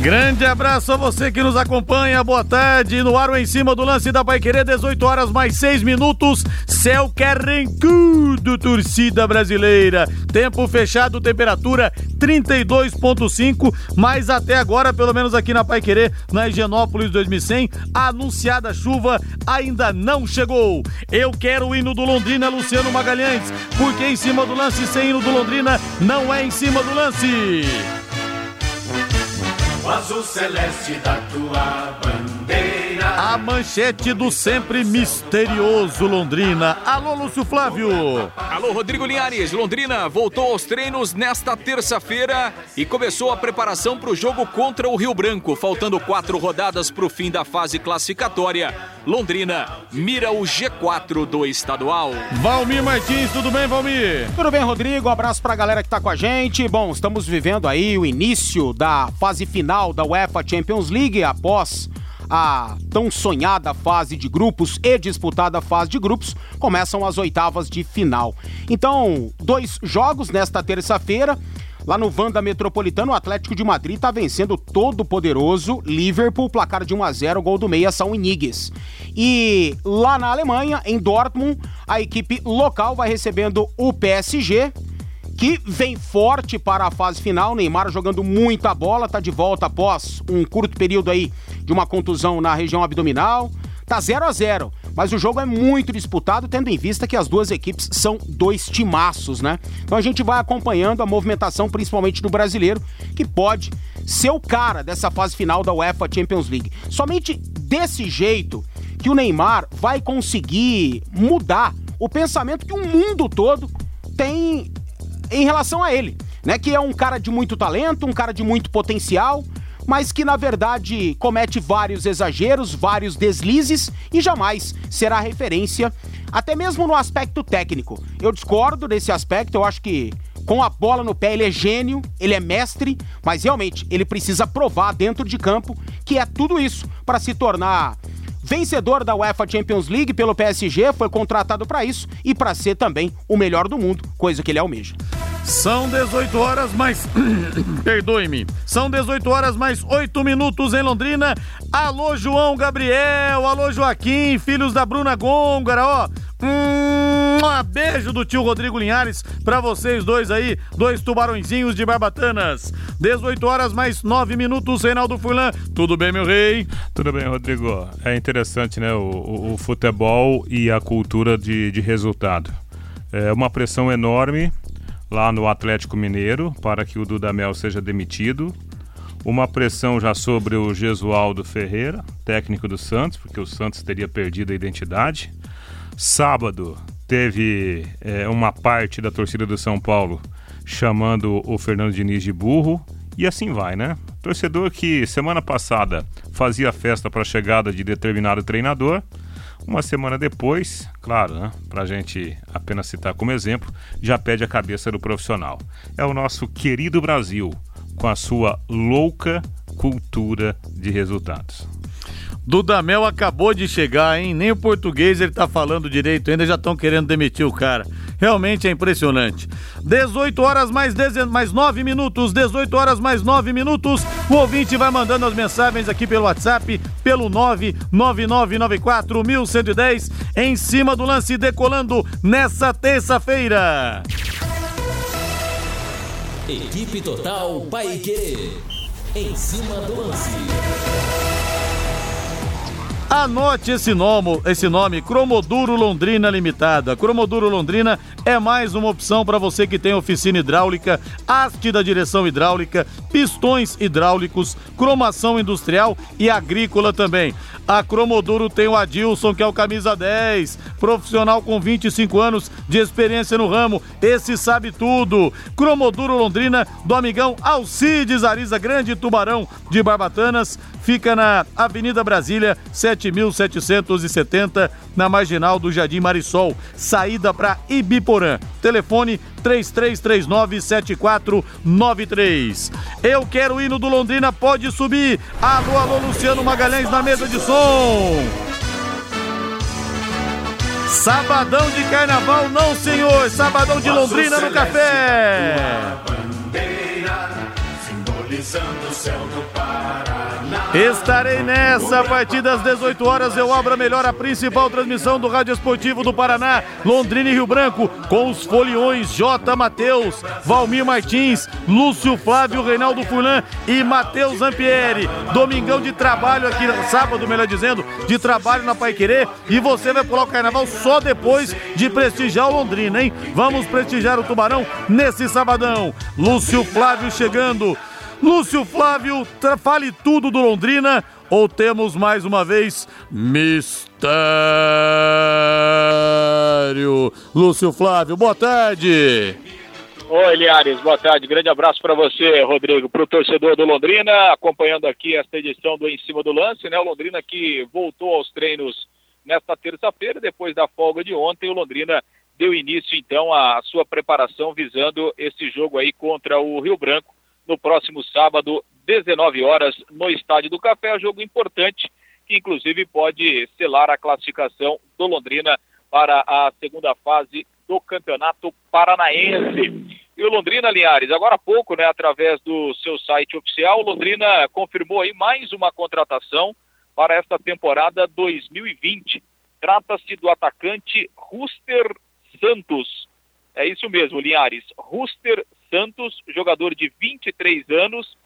Grande abraço a você que nos acompanha. Boa tarde. No ar em cima do lance da Querer, 18 horas mais 6 minutos. Céu carrancudo, torcida brasileira. Tempo fechado, temperatura 32.5, mas até agora, pelo menos aqui na Querer, na Higienópolis 2100, a anunciada chuva ainda não chegou. Eu quero o hino do Londrina, Luciano Magalhães, porque em cima do lance sem hino do Londrina não é em cima do lance azul celeste da tua bandeira. A manchete do sempre misterioso Londrina. Alô, Lúcio Flávio. Alô, Rodrigo Linhares. Londrina voltou aos treinos nesta terça-feira e começou a preparação para o jogo contra o Rio Branco. Faltando quatro rodadas para o fim da fase classificatória. Londrina mira o G4 do estadual. Valmir Martins, tudo bem, Valmir? Tudo bem, Rodrigo. Um abraço para a galera que está com a gente. Bom, estamos vivendo aí o início da fase final da UEFA Champions League após a tão sonhada fase de grupos e disputada fase de grupos, começam as oitavas de final. Então, dois jogos nesta terça-feira. Lá no Vanda Metropolitano, o Atlético de Madrid está vencendo todo poderoso Liverpool, placar de 1 a 0, gol do meia São Inigues. E lá na Alemanha, em Dortmund, a equipe local vai recebendo o PSG, que vem forte para a fase final. Neymar jogando muita bola, tá de volta após um curto período aí de uma contusão na região abdominal. Tá 0 a 0 mas o jogo é muito disputado, tendo em vista que as duas equipes são dois timaços, né? Então a gente vai acompanhando a movimentação, principalmente do brasileiro, que pode ser o cara dessa fase final da UEFA Champions League. Somente desse jeito que o Neymar vai conseguir mudar o pensamento que o mundo todo tem em relação a ele, né? Que é um cara de muito talento, um cara de muito potencial, mas que na verdade comete vários exageros, vários deslizes e jamais será referência, até mesmo no aspecto técnico. Eu discordo desse aspecto, eu acho que com a bola no pé ele é gênio, ele é mestre, mas realmente ele precisa provar dentro de campo que é tudo isso para se tornar vencedor da UEFA Champions League pelo PSG, foi contratado para isso e para ser também o melhor do mundo, coisa que ele almeja. São 18 horas mais. Perdoe-me. São 18 horas mais 8 minutos em Londrina. Alô, João Gabriel. Alô, Joaquim, filhos da Bruna Gôngora, ó. Um beijo do tio Rodrigo Linhares para vocês dois aí, dois tubarõezinhos de barbatanas. 18 horas mais 9 minutos, Reinaldo Furlan. Tudo bem, meu rei? Tudo bem, Rodrigo. É interessante, né? O, o, o futebol e a cultura de, de resultado. É uma pressão enorme lá no Atlético Mineiro para que o Dudamel seja demitido. Uma pressão já sobre o Gesualdo Ferreira, técnico do Santos, porque o Santos teria perdido a identidade. Sábado teve é, uma parte da torcida do São Paulo chamando o Fernando Diniz de burro. E assim vai, né? Torcedor que semana passada fazia festa para a chegada de determinado treinador, uma semana depois, claro, né, para a gente apenas citar como exemplo, já pede a cabeça do profissional. É o nosso querido Brasil, com a sua louca cultura de resultados. Dudamel acabou de chegar, hein? Nem o português ele tá falando direito ainda, já estão querendo demitir o cara. Realmente é impressionante. 18 horas mais, dezen... mais 9 minutos, 18 horas mais 9 minutos. O ouvinte vai mandando as mensagens aqui pelo WhatsApp, pelo 99994 1110, em cima do lance decolando nessa terça-feira. Equipe Total Paique. Em cima do lance. Anote esse nome, esse nome, Cromoduro Londrina Limitada. Cromoduro Londrina é mais uma opção para você que tem oficina hidráulica, haste da direção hidráulica, pistões hidráulicos, cromação industrial e agrícola também. A Cromoduro tem o Adilson, que é o camisa 10, profissional com 25 anos de experiência no ramo. Esse sabe tudo. Cromoduro Londrina, do amigão Alcides Ariza Grande Tubarão de Barbatanas, fica na Avenida Brasília, 7 7770 na marginal do Jardim Marisol, saída para Ibiporã. Telefone 33397493. Eu quero hino do Londrina, pode subir. Alô, alô, Luciano Magalhães na mesa de som. Sabadão de carnaval, não senhor. Sabadão de Londrina no café. Simbolizando o céu do Paraná. Estarei nessa a partir das 18 horas. Eu abro a melhor a principal transmissão do Rádio Esportivo do Paraná, Londrina e Rio Branco, com os foliões J. Matheus, Valmir Martins, Lúcio Flávio, Reinaldo Fulan e Matheus Ampieri. Domingão de trabalho aqui, sábado, melhor dizendo, de trabalho na Pai Querer. E você vai pular o carnaval só depois de prestigiar o Londrina, hein? Vamos prestigiar o Tubarão nesse sabadão. Lúcio Flávio chegando. Lúcio Flávio, fale tudo do Londrina ou temos mais uma vez mistério? Lúcio Flávio, boa tarde. Oi, Liares, boa tarde. Grande abraço para você, Rodrigo, para o torcedor do Londrina, acompanhando aqui esta edição do Em Cima do Lance, né? O Londrina que voltou aos treinos nesta terça-feira, depois da folga de ontem, o Londrina deu início então à sua preparação visando esse jogo aí contra o Rio Branco no próximo sábado, 19 horas, no Estádio do Café. Jogo importante, que inclusive pode selar a classificação do Londrina para a segunda fase do Campeonato Paranaense. E o Londrina, Linhares, agora há pouco, né, através do seu site oficial, o Londrina confirmou aí mais uma contratação para esta temporada 2020. Trata-se do atacante Ruster Santos. É isso mesmo, Linhares. Ruster Santos, jogador de 23 anos,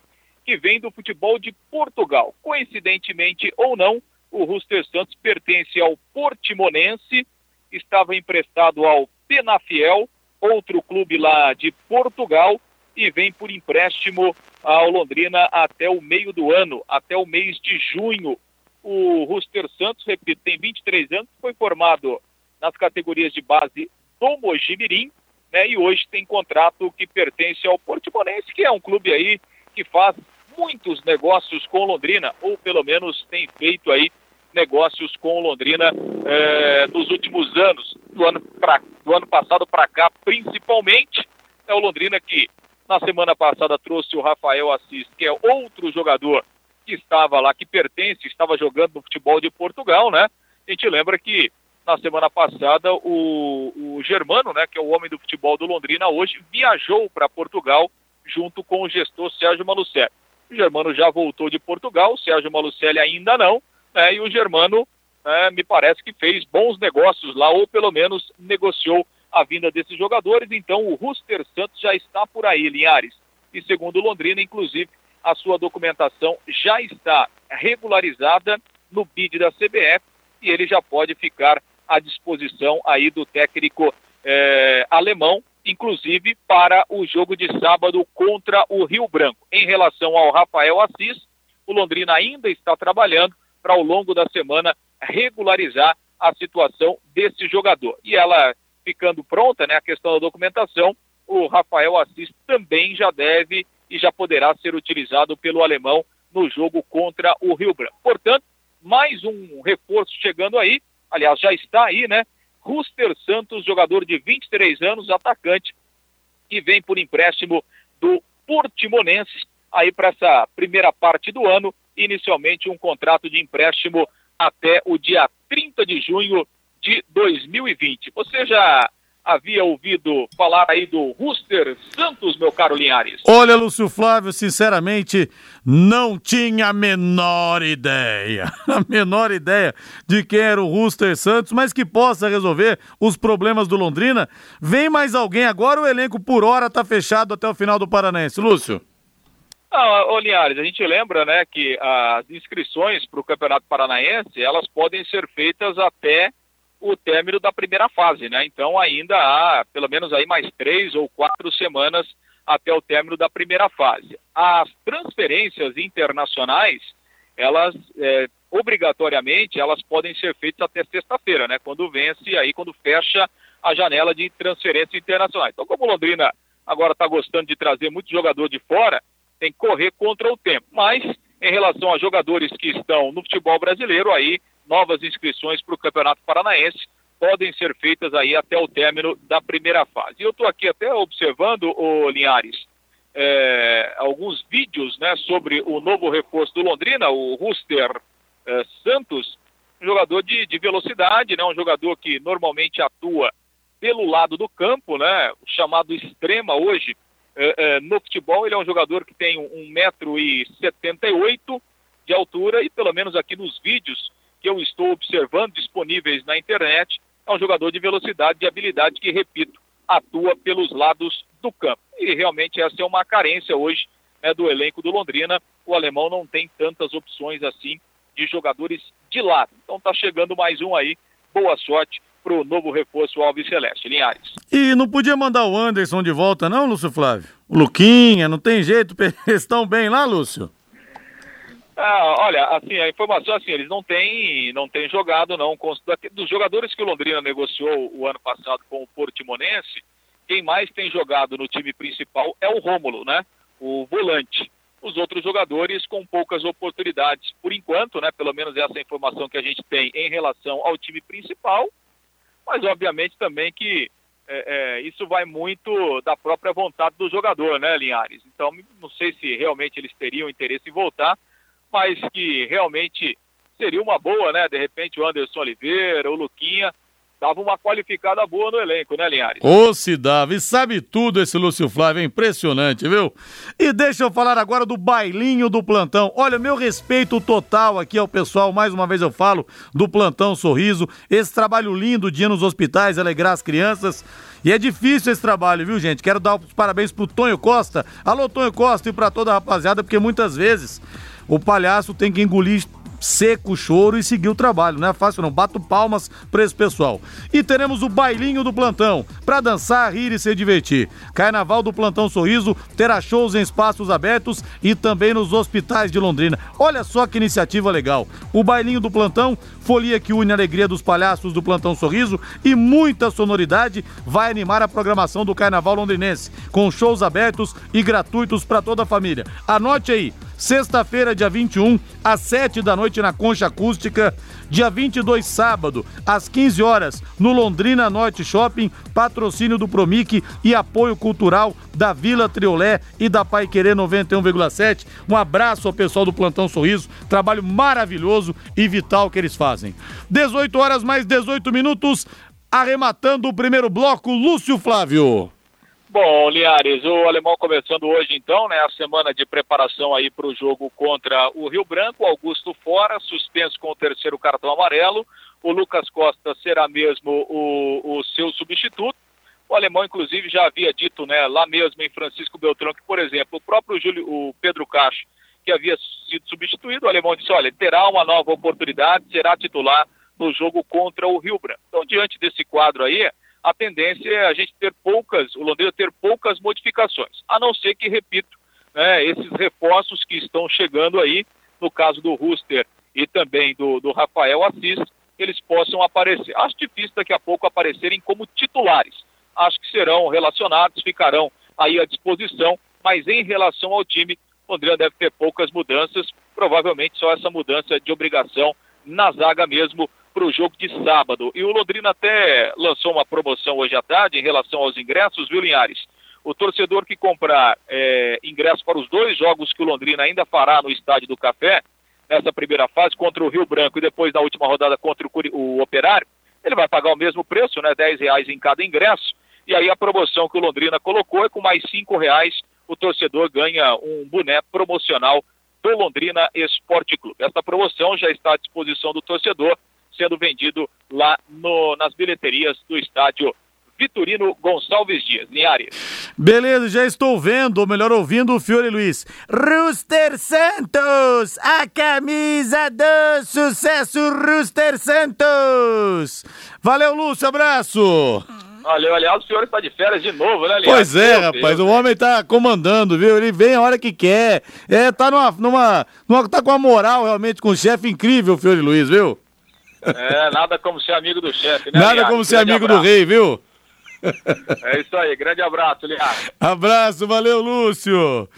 que vem do futebol de Portugal. Coincidentemente ou não, o Ruster Santos pertence ao Portimonense, estava emprestado ao Penafiel, outro clube lá de Portugal, e vem por empréstimo ao Londrina até o meio do ano, até o mês de junho. O Ruster Santos, repito, tem 23 anos, foi formado nas categorias de base do Mojimirim, né, e hoje tem contrato que pertence ao Portimonense, que é um clube aí que faz muitos negócios com Londrina, ou pelo menos tem feito aí negócios com Londrina é, nos últimos anos, do ano, pra, do ano passado para cá, principalmente. É o Londrina que na semana passada trouxe o Rafael Assis, que é outro jogador que estava lá, que pertence, estava jogando no futebol de Portugal, né? A gente lembra que na semana passada, o, o Germano, né, que é o homem do futebol do Londrina, hoje viajou para Portugal junto com o gestor Sérgio Malucelli. O Germano já voltou de Portugal, o Sérgio Malucelli ainda não, né, e o Germano né, me parece que fez bons negócios lá, ou pelo menos negociou a vinda desses jogadores. Então o Ruster Santos já está por aí, Linhares. E segundo Londrina, inclusive, a sua documentação já está regularizada no BID da CBF e ele já pode ficar à disposição aí do técnico eh, alemão, inclusive para o jogo de sábado contra o Rio Branco. Em relação ao Rafael Assis, o Londrina ainda está trabalhando para ao longo da semana regularizar a situação desse jogador. E ela ficando pronta, né, a questão da documentação, o Rafael Assis também já deve e já poderá ser utilizado pelo alemão no jogo contra o Rio Branco. Portanto, mais um reforço chegando aí, aliás, já está aí, né? Ruster Santos, jogador de 23 anos, atacante, que vem por empréstimo do Portimonense, aí para essa primeira parte do ano, inicialmente um contrato de empréstimo até o dia 30 de junho de 2020. Você já havia ouvido falar aí do Ruster Santos, meu caro Linhares? Olha, Lúcio Flávio, sinceramente, não tinha a menor ideia, a menor ideia de quem era o Ruster Santos, mas que possa resolver os problemas do Londrina. Vem mais alguém agora, o elenco por hora está fechado até o final do Paranense. Lúcio. Ah, ô Linhares, a gente lembra, né, que as inscrições para o Campeonato Paranaense, elas podem ser feitas até o término da primeira fase, né? Então ainda há pelo menos aí mais três ou quatro semanas até o término da primeira fase. As transferências internacionais, elas é, obrigatoriamente elas podem ser feitas até sexta-feira, né? Quando vence aí quando fecha a janela de transferência internacional. Então como Londrina agora está gostando de trazer muito jogador de fora, tem que correr contra o tempo. Mas em relação a jogadores que estão no futebol brasileiro, aí novas inscrições para o Campeonato Paranaense podem ser feitas aí até o término da primeira fase. E eu estou aqui até observando, o Linhares, é, alguns vídeos né, sobre o novo reforço do Londrina, o Ruster é, Santos, um jogador de, de, velocidade, né, um jogador que normalmente atua pelo lado do campo, né, chamado extrema hoje. É, é no futebol, ele é um jogador que tem 1,78m de altura e, pelo menos aqui nos vídeos que eu estou observando disponíveis na internet, é um jogador de velocidade e habilidade que, repito, atua pelos lados do campo. E realmente essa é uma carência hoje né, do elenco do Londrina. O alemão não tem tantas opções assim de jogadores de lado. Então tá chegando mais um aí. Boa sorte pro novo reforço Alves Celeste, Linhares. E não podia mandar o Anderson de volta não, Lúcio Flávio? O Luquinha, não tem jeito, eles estão bem lá, Lúcio? Ah, olha, assim, a informação assim, eles não têm, não têm jogado não. Dos jogadores que o Londrina negociou o ano passado com o Portimonense, quem mais tem jogado no time principal é o Rômulo, né? O volante. Os outros jogadores com poucas oportunidades, por enquanto, né? Pelo menos essa informação que a gente tem em relação ao time principal, mas obviamente também que é, é, isso vai muito da própria vontade do jogador, né, Linhares? Então, não sei se realmente eles teriam interesse em voltar mas que realmente seria uma boa, né? De repente o Anderson Oliveira, o Luquinha, dava uma qualificada boa no elenco, né, Linhares? Ô, se dava, e sabe tudo esse Lúcio Flávio, é impressionante, viu? E deixa eu falar agora do bailinho do plantão. Olha, meu respeito total aqui ao pessoal, mais uma vez eu falo, do Plantão Sorriso, esse trabalho lindo, dia nos hospitais, alegrar as crianças. E é difícil esse trabalho, viu, gente? Quero dar os parabéns pro Tonho Costa. Alô, Tonho Costa, e pra toda a rapaziada, porque muitas vezes o palhaço tem que engolir seco o choro e seguir o trabalho. Não é fácil não. Bato palmas para esse pessoal. E teremos o bailinho do plantão para dançar, rir e se divertir. Carnaval do Plantão Sorriso terá shows em espaços abertos e também nos hospitais de Londrina. Olha só que iniciativa legal. O bailinho do plantão, folia que une a alegria dos palhaços do Plantão Sorriso e muita sonoridade vai animar a programação do Carnaval londrinense, com shows abertos e gratuitos para toda a família. Anote aí, Sexta-feira, dia 21, às 7 da noite na Concha Acústica. Dia 22, sábado, às 15 horas, no Londrina Norte Shopping, patrocínio do Promic e apoio cultural da Vila Triolé e da Pai Querer 91,7. Um abraço ao pessoal do Plantão Sorriso, trabalho maravilhoso e vital que eles fazem. 18 horas mais 18 minutos, arrematando o primeiro bloco, Lúcio Flávio. Bom, Liares, o alemão começando hoje então, né, a semana de preparação aí para o jogo contra o Rio Branco, Augusto fora, suspenso com o terceiro cartão amarelo, o Lucas Costa será mesmo o, o seu substituto, o alemão inclusive já havia dito, né, lá mesmo em Francisco Beltrão, que por exemplo, o próprio Júlio, o Pedro Cacho, que havia sido substituído, o alemão disse, olha, terá uma nova oportunidade, será titular no jogo contra o Rio Branco. Então, diante desse quadro aí, a tendência é a gente ter poucas, o Londrina ter poucas modificações, a não ser que, repito, né, esses reforços que estão chegando aí, no caso do Ruster e também do, do Rafael Assis, eles possam aparecer. Acho difícil daqui a pouco aparecerem como titulares. Acho que serão relacionados, ficarão aí à disposição, mas em relação ao time, o Londrina deve ter poucas mudanças, provavelmente só essa mudança de obrigação na zaga mesmo para o jogo de sábado. E o Londrina até lançou uma promoção hoje à tarde em relação aos ingressos, viu, Linhares? O torcedor que comprar é, ingresso para os dois jogos que o Londrina ainda fará no Estádio do Café, nessa primeira fase, contra o Rio Branco e depois na última rodada contra o, o Operário, ele vai pagar o mesmo preço, né? 10 reais em cada ingresso. E aí a promoção que o Londrina colocou é com mais 5 reais o torcedor ganha um boné promocional do Londrina Esporte Clube. Essa promoção já está à disposição do torcedor sendo vendido lá no, nas bilheterias do estádio Vitorino Gonçalves Dias, Linhares. Beleza, já estou vendo, ou melhor ouvindo, o Fiore Luiz. Rooster Santos, a camisa do sucesso Rooster Santos. Valeu, Lúcio, abraço. Valeu, aliás, o senhor está de férias de novo, né, Linhares? Pois é, Meu rapaz, Deus. o homem tá comandando, viu? Ele vem a hora que quer. É, tá numa, numa, numa tá com uma moral realmente com um chefe incrível, Fiore Luiz, viu? É, nada como ser amigo do chefe, né? Nada como ser amigo abraço. do rei, viu? É isso aí, grande abraço, Liar. Abraço, valeu, Lúcio.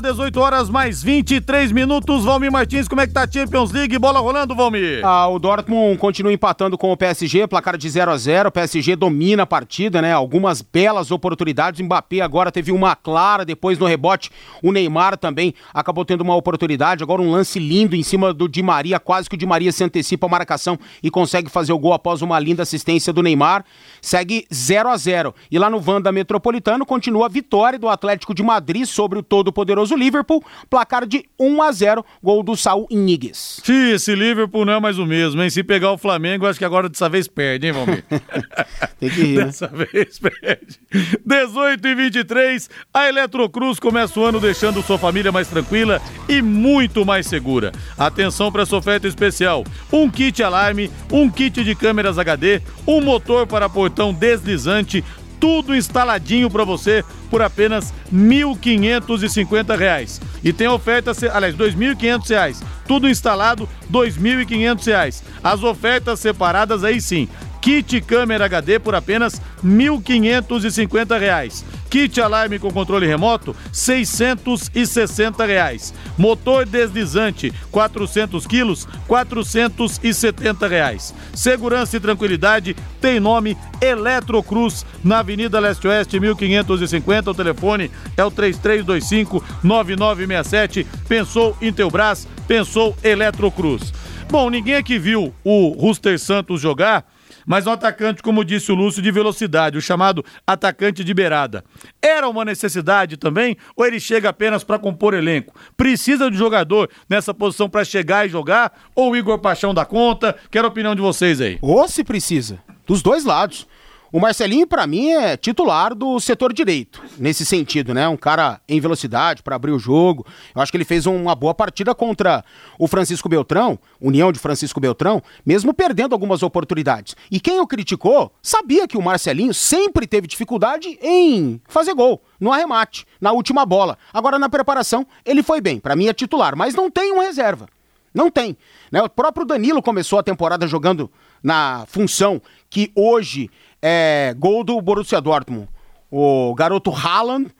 18 horas mais 23 minutos. Valmir Martins, como é que tá a Champions League? Bola rolando, Valmir. Ah, o Dortmund continua empatando com o PSG, placar de 0 a 0 O PSG domina a partida, né? Algumas belas oportunidades. Mbappé agora teve uma clara, depois no rebote o Neymar também acabou tendo uma oportunidade. Agora um lance lindo em cima do Di Maria, quase que o Di Maria se antecipa a marcação e consegue fazer o gol após uma linda assistência do Neymar. Segue 0 a 0 E lá no Vanda Metropolitano continua a vitória do Atlético de Madrid sobre o todo poderoso poderoso Liverpool, placar de 1 a 0, gol do Saul Inigues. Esse Liverpool não é mais o mesmo, hein? Se pegar o Flamengo, acho que agora dessa vez perde, hein, Valmir? Tem que ir, né? Dessa vez perde. 18 e 23, a Eletrocruz começa o ano deixando sua família mais tranquila e muito mais segura. Atenção para essa oferta especial: um kit alarme, um kit de câmeras HD, um motor para portão deslizante, tudo instaladinho para você por apenas 1.550 reais. E tem oferta, aliás, 2.500 reais. Tudo instalado, 2.500 reais. As ofertas separadas aí sim. Kit câmera HD por apenas 1.550 reais. Kit alarme com controle remoto, 660 reais. Motor deslizante, 400 quilos, 470 reais. Segurança e tranquilidade tem nome Eletrocruz, na Avenida Leste Oeste, 1550. O telefone é o 3325-9967. Pensou Intelbras, pensou Eletrocruz. Bom, ninguém aqui viu o Ruster Santos jogar mas um atacante, como disse o Lúcio, de velocidade, o chamado atacante de beirada. Era uma necessidade também ou ele chega apenas para compor elenco? Precisa de jogador nessa posição para chegar e jogar ou o Igor Paixão da conta? Quero a opinião de vocês aí. Ou se precisa, dos dois lados. O Marcelinho, para mim, é titular do setor direito, nesse sentido, né? Um cara em velocidade para abrir o jogo. Eu acho que ele fez uma boa partida contra o Francisco Beltrão, União de Francisco Beltrão, mesmo perdendo algumas oportunidades. E quem o criticou sabia que o Marcelinho sempre teve dificuldade em fazer gol, no arremate, na última bola. Agora, na preparação, ele foi bem. Para mim, é titular, mas não tem um reserva. Não tem. Né? O próprio Danilo começou a temporada jogando na função que hoje é, gol do Borussia Dortmund. O garoto Haaland,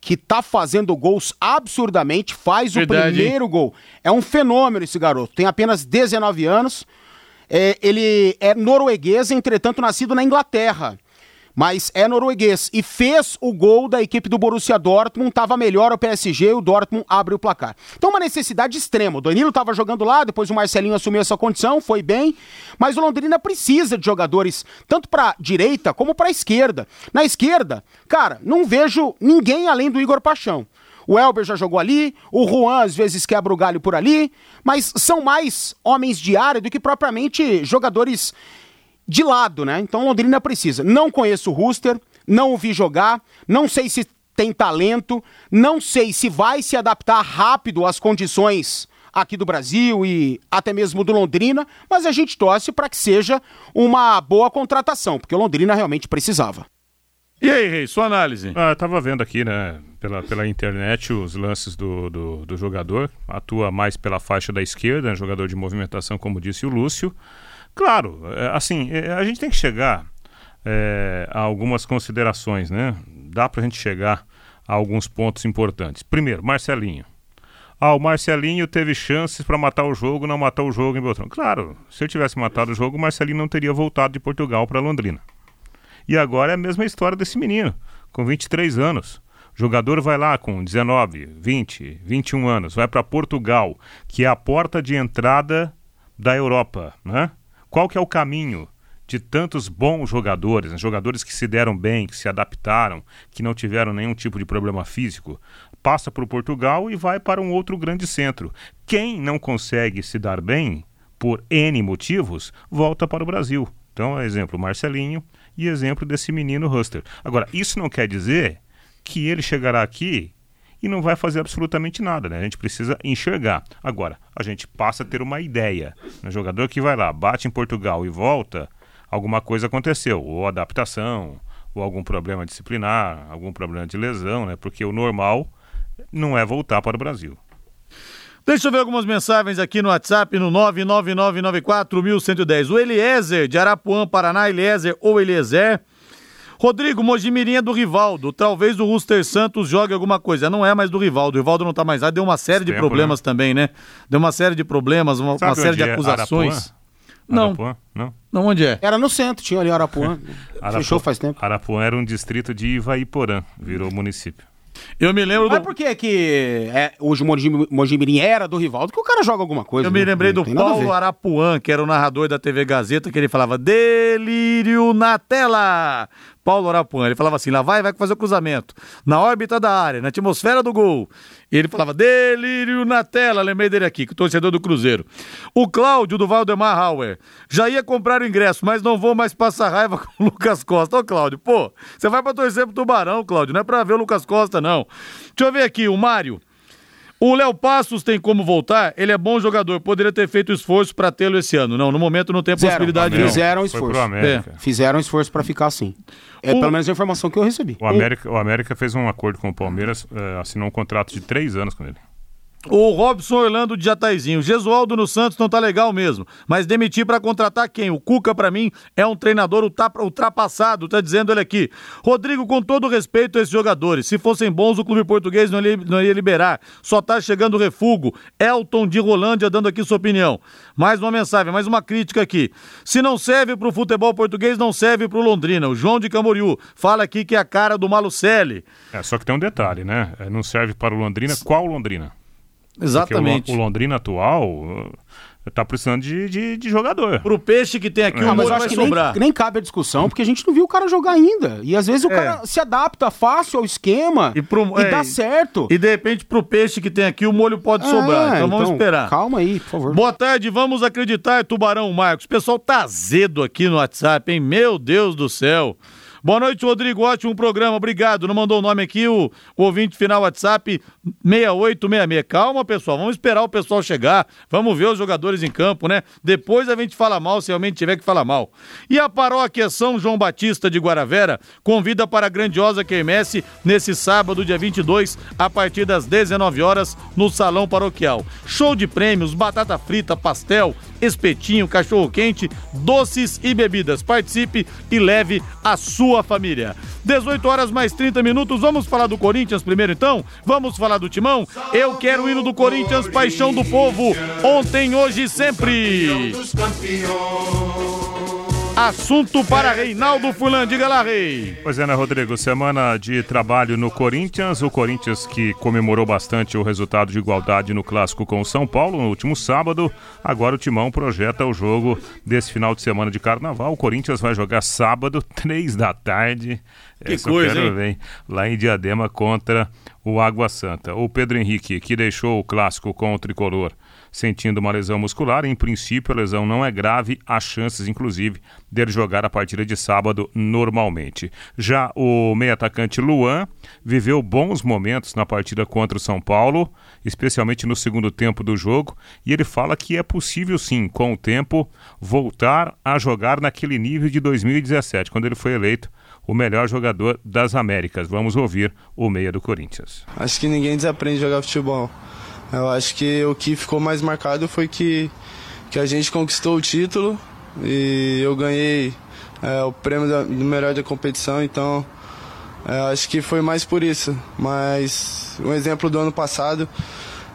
que tá fazendo gols absurdamente, faz Verdade, o primeiro hein? gol. É um fenômeno esse garoto. Tem apenas 19 anos. É, ele é norueguês, entretanto nascido na Inglaterra mas é norueguês e fez o gol da equipe do Borussia Dortmund, estava melhor o PSG, o Dortmund abre o placar. Então uma necessidade extrema. O Danilo estava jogando lá, depois o Marcelinho assumiu essa condição, foi bem, mas o Londrina precisa de jogadores tanto para direita como para esquerda. Na esquerda, cara, não vejo ninguém além do Igor Paixão. O Elber já jogou ali, o Juan às vezes quebra o galho por ali, mas são mais homens de área do que propriamente jogadores de lado, né? Então Londrina precisa. Não conheço o Rooster, não o vi jogar, não sei se tem talento, não sei se vai se adaptar rápido às condições aqui do Brasil e até mesmo do Londrina, mas a gente torce para que seja uma boa contratação, porque o Londrina realmente precisava. E aí, Rei, sua análise? Ah, eu tava vendo aqui, né, pela, pela internet, os lances do, do, do jogador. Atua mais pela faixa da esquerda, né, jogador de movimentação, como disse o Lúcio. Claro, é, assim, é, a gente tem que chegar é, a algumas considerações, né? Dá para a gente chegar a alguns pontos importantes. Primeiro, Marcelinho. Ah, o Marcelinho teve chances para matar o jogo, não matou o jogo em Beltrão. Claro, se eu tivesse matado o jogo, o Marcelinho não teria voltado de Portugal para Londrina. E agora é a mesma história desse menino, com 23 anos. O jogador vai lá com 19, 20, 21 anos, vai para Portugal, que é a porta de entrada da Europa, né? Qual que é o caminho de tantos bons jogadores, né? jogadores que se deram bem, que se adaptaram, que não tiveram nenhum tipo de problema físico, passa para o Portugal e vai para um outro grande centro. Quem não consegue se dar bem, por N motivos, volta para o Brasil. Então, exemplo, Marcelinho e exemplo desse menino Huster. Agora, isso não quer dizer que ele chegará aqui e não vai fazer absolutamente nada, né? A gente precisa enxergar. Agora, a gente passa a ter uma ideia. O jogador que vai lá, bate em Portugal e volta, alguma coisa aconteceu, ou adaptação, ou algum problema disciplinar, algum problema de lesão, né? Porque o normal não é voltar para o Brasil. Deixa eu ver algumas mensagens aqui no WhatsApp no 99994110. O Eliezer, de Arapuã, Paraná, Eliezer ou Eliezer Rodrigo, Mojimirim é do Rivaldo. Talvez o Ruster Santos jogue alguma coisa. Não é mais do Rivaldo. O Rivaldo não tá mais lá. Deu uma série de Tempo, problemas também, né? Deu uma série de problemas, uma, uma série de é acusações. Arapuã? Não. Arapuã? Não. Não, onde é? Era no centro, tinha ali Arapuã. Arapuã- Fechou faz tempo. Arapuã era um distrito de Ivaiporã, virou município. Eu me lembro Mas do. por que que é, hoje o Mojimirim era do Rivaldo? Que o cara joga alguma coisa. Eu me né? lembrei Não do Paulo. Arapuã, que era o narrador da TV Gazeta, que ele falava delírio na tela. Paulo Arapuã, ele falava assim, lá vai, vai fazer o cruzamento. Na órbita da área, na atmosfera do gol. E ele falava delírio na tela, lembrei dele aqui, que o torcedor do Cruzeiro. O Cláudio do Valdemar Hauer, já ia comprar o ingresso, mas não vou mais passar raiva com o Lucas Costa. Ô Cláudio, pô, você vai pra torcer pro Tubarão, Cláudio, não é pra ver o Lucas Costa, não. Deixa eu ver aqui, o Mário. O Léo Passos tem como voltar? Ele é bom jogador, poderia ter feito esforço pra tê-lo esse ano. Não, no momento não tem Zero. possibilidade Não. Fizeram esforço. América. Fizeram esforço pra ficar assim. É O- pelo menos a informação que eu recebi. O América, o América fez um acordo com o Palmeiras, eh, assinou um contrato de três anos com ele. O Robson Orlando de Jataizinho. O Gesualdo no Santos não tá legal mesmo. Mas demitir pra contratar quem? O Cuca, pra mim, é um treinador ultra- ultrapassado, tá dizendo ele aqui. Rodrigo, com todo respeito a esses jogadores, se fossem bons, o clube português não ia, não ia liberar. Só tá chegando refugo. Elton de Rolândia dando aqui sua opinião. Mais uma mensagem, mais uma crítica aqui. Se não serve pro futebol português, não serve pro Londrina. O João de Camboriú fala aqui que é a cara do Malucelli. É, só que tem um detalhe, né? Eh, Não serve para o Londrina. Qual Londrina? Exatamente. o, o Londrina atual eh, tá precisando de, de, de jogador. Pro peixe que tem aqui, É. o Ah, mas molho vai que nem, sobrar. nem cabe a discussão, porque a gente não viu o cara jogar ainda. E às vezes o É. cara se adapta fácil ao esquema E e, pro- é, dá certo. E de repente, pro peixe que tem aqui, o molho pode sobrar. É, Então vamos esperar. Calma aí, por favor. Boa tarde, vamos acreditar, Tubarão Marcos. O pessoal tá azedo aqui no WhatsApp, hein? Meu Deus do céu. Boa noite, Rodrigo. Ótimo programa, obrigado. Não mandou o nome aqui, o, o ouvinte final WhatsApp 6866. Calma, pessoal, vamos esperar o pessoal chegar. Vamos ver os jogadores em campo, né? Depois a gente fala mal, se realmente tiver que falar mal. E a paróquia São João Batista de Guaravera convida para a grandiosa quermesse nesse sábado, dia 22, a partir das 19 horas, no Salão Paroquial. Show de prêmios, batata frita, pastel, espetinho, cachorro-quente, doces e bebidas. Participe e leve a sua família. 18 horas mais 30 minutos. Vamos falar do Corinthians primeiro então? Vamos falar do Timão? Eu quero o hino do Corinthians, paixão do povo. Ontem, hoje e sempre. Assunto para Reinaldo Fulan. Diga lá, Rei. Pois é, né, Rodrigo? Semana de trabalho no Corinthians. O Corinthians que comemorou bastante o resultado de igualdade no clássico com o São Paulo no último sábado. Agora o Timão projeta o jogo desse final de semana de carnaval. O Corinthians vai jogar sábado, três da tarde. Que Essa coisa, quero hein? Lá em Diadema contra o Água Santa. O Pedro Henrique, que deixou o clássico com o tricolor sentindo uma lesão muscular. Em princípio, a lesão não é grave, há chances, inclusive, dele jogar a partida de sábado normalmente. Já o meio-atacante Luan viveu bons momentos na partida contra o São Paulo, especialmente no segundo tempo do jogo, e ele fala que é possível sim, com o tempo, voltar a jogar naquele nível de 2017, quando ele foi eleito o melhor jogador das Américas. Vamos ouvir o meia do Corinthians. Acho que ninguém desaprende a jogar futebol. Eu acho que o que ficou mais marcado foi que, que a gente conquistou o título e eu ganhei é, o prêmio da- do melhor da competição, então é, acho que foi mais por isso. Mas um exemplo do ano passado,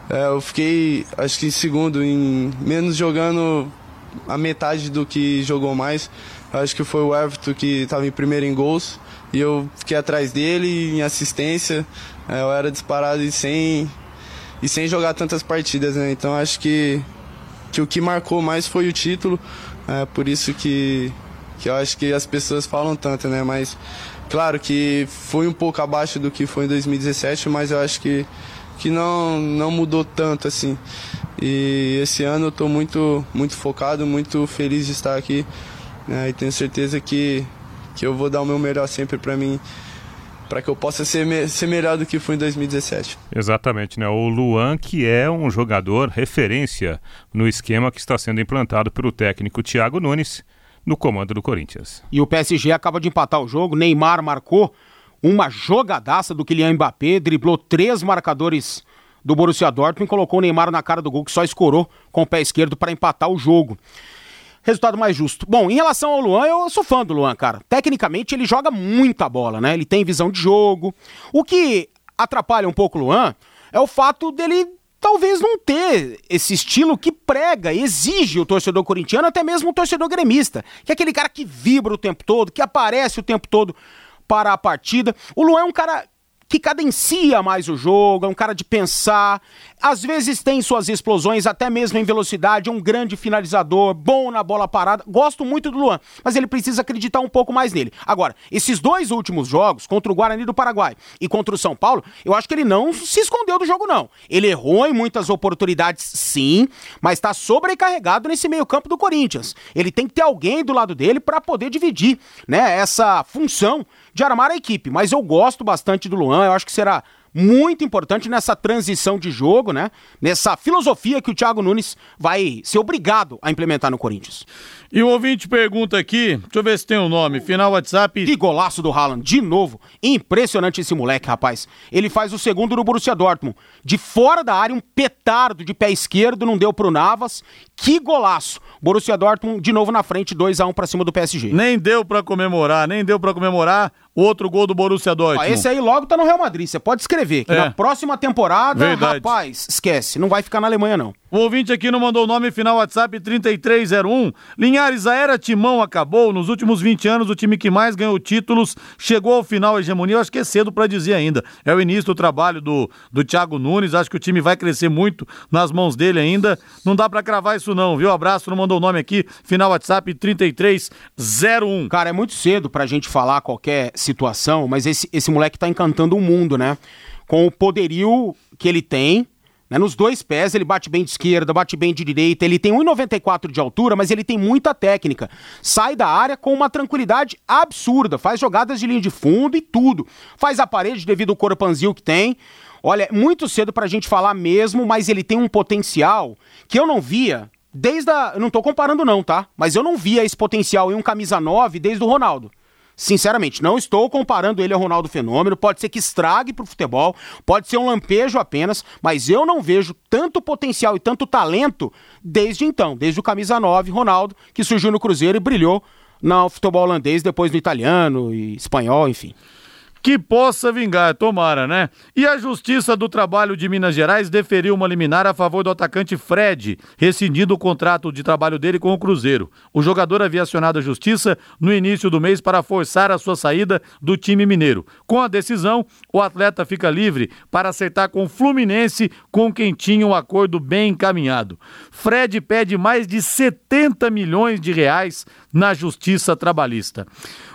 é, eu fiquei acho que em segundo, em menos jogando a metade do que jogou mais. Eu acho que foi o Everton que estava em primeiro em gols e eu fiquei atrás dele em assistência. É, eu era disparado e sem e sem jogar tantas partidas, né? Então acho que que o que marcou mais foi o título. É por isso que que eu acho que as pessoas falam tanto, né? Mas claro que foi um pouco abaixo do que foi em 2017, mas eu acho que que não não mudou tanto assim. E esse ano eu estou muito muito focado, muito feliz de estar aqui né? e tenho certeza que que eu vou dar o meu melhor sempre para mim, para que eu possa ser me- ser melhor do que fui em 2017. Exatamente, né? O Luan, que é um jogador referência no esquema que está sendo implantado pelo técnico Thiago Nunes no comando do Corinthians. E o PSG acaba de empatar o jogo. Neymar marcou uma jogadaça do Kylian Mbappé, driblou três marcadores do Borussia Dortmund e colocou o Neymar na cara do gol, que só escorou com o pé esquerdo para empatar o jogo. Resultado mais justo. Bom, em relação ao Luan, eu sou fã do Luan, cara. Tecnicamente, ele joga muita bola, né? Ele tem visão de jogo. O que atrapalha um pouco o Luan é o fato dele talvez não ter esse estilo que prega, exige o torcedor corintiano, até mesmo o torcedor gremista, que é aquele cara que vibra o tempo todo, que aparece o tempo todo para a partida. O Luan é um cara que cadencia mais o jogo, é um cara de pensar, às vezes tem suas explosões, até mesmo em velocidade, um grande finalizador, bom na bola parada. Gosto muito do Luan, mas ele precisa acreditar um pouco mais nele. Agora, esses dois últimos jogos, contra o Guarani do Paraguai e contra o São Paulo, eu acho que ele não se escondeu do jogo, não. Ele errou em muitas oportunidades, sim, mas está sobrecarregado nesse meio-campo do Corinthians. Ele tem que ter alguém do lado dele para poder dividir, né, essa função de armar a equipe. Mas eu gosto bastante do Luan, eu acho que será muito importante nessa transição de jogo, né? Nessa filosofia que o Thiago Nunes vai ser obrigado a implementar no Corinthians. E o ouvinte pergunta aqui, deixa eu ver se tem um nome, final WhatsApp. Que golaço do Haaland, de novo. Impressionante esse moleque, rapaz. Ele faz o segundo no Borussia Dortmund. De fora da área, um petardo de pé esquerdo, não deu pro Navas. Que golaço. Borussia Dortmund de novo na frente, 2 a 1 um para cima do PSG. Nem deu para comemorar, nem deu para comemorar outro gol do Borussia Dortmund. Ó, esse aí logo tá no Real Madrid, você pode escrever que é. na próxima temporada, Verdade. rapaz, esquece, não vai ficar na Alemanha não. O ouvinte aqui não mandou o nome final WhatsApp 3301. Linhares, a era Timão acabou. Nos últimos 20 anos, o time que mais ganhou títulos chegou ao final da hegemonia. Eu acho que é cedo para dizer ainda. É o início do trabalho do, do Thiago Nunes. Acho que o time vai crescer muito nas mãos dele ainda. Não dá para cravar isso, não, viu? Abraço, não mandou o nome aqui. Final WhatsApp 3301. Cara, é muito cedo pra gente falar qualquer situação, mas esse, esse moleque tá encantando o mundo, né? Com o poderio que ele tem né, nos dois pés, ele bate bem de esquerda, bate bem de direita. Ele tem 1,94 de altura, mas ele tem muita técnica. Sai da área com uma tranquilidade absurda. Faz jogadas de linha de fundo e tudo. Faz a parede devido ao corpanzil que tem. Olha, é muito cedo pra gente falar mesmo, mas ele tem um potencial que eu não via desde a. Não tô comparando, não, tá? Mas eu não via esse potencial em um camisa 9 desde o Ronaldo. Sinceramente, não estou comparando ele ao Ronaldo Fenômeno. Pode ser que estrague pro futebol, pode ser um lampejo apenas, mas eu não vejo tanto potencial e tanto talento desde então, desde o camisa 9, Ronaldo, que surgiu no Cruzeiro e brilhou no futebol holandês, depois no italiano e espanhol, enfim que possa vingar, tomara, né? E a Justiça do Trabalho de Minas Gerais deferiu uma liminar a favor do atacante Fred, rescindindo o contrato de trabalho dele com o Cruzeiro. O jogador havia acionado a Justiça no início do mês para forçar a sua saída do time mineiro. Com a decisão, o atleta fica livre para acertar com o Fluminense, com quem tinha um acordo bem encaminhado. Fred pede mais de 70 milhões de reais na Justiça Trabalhista.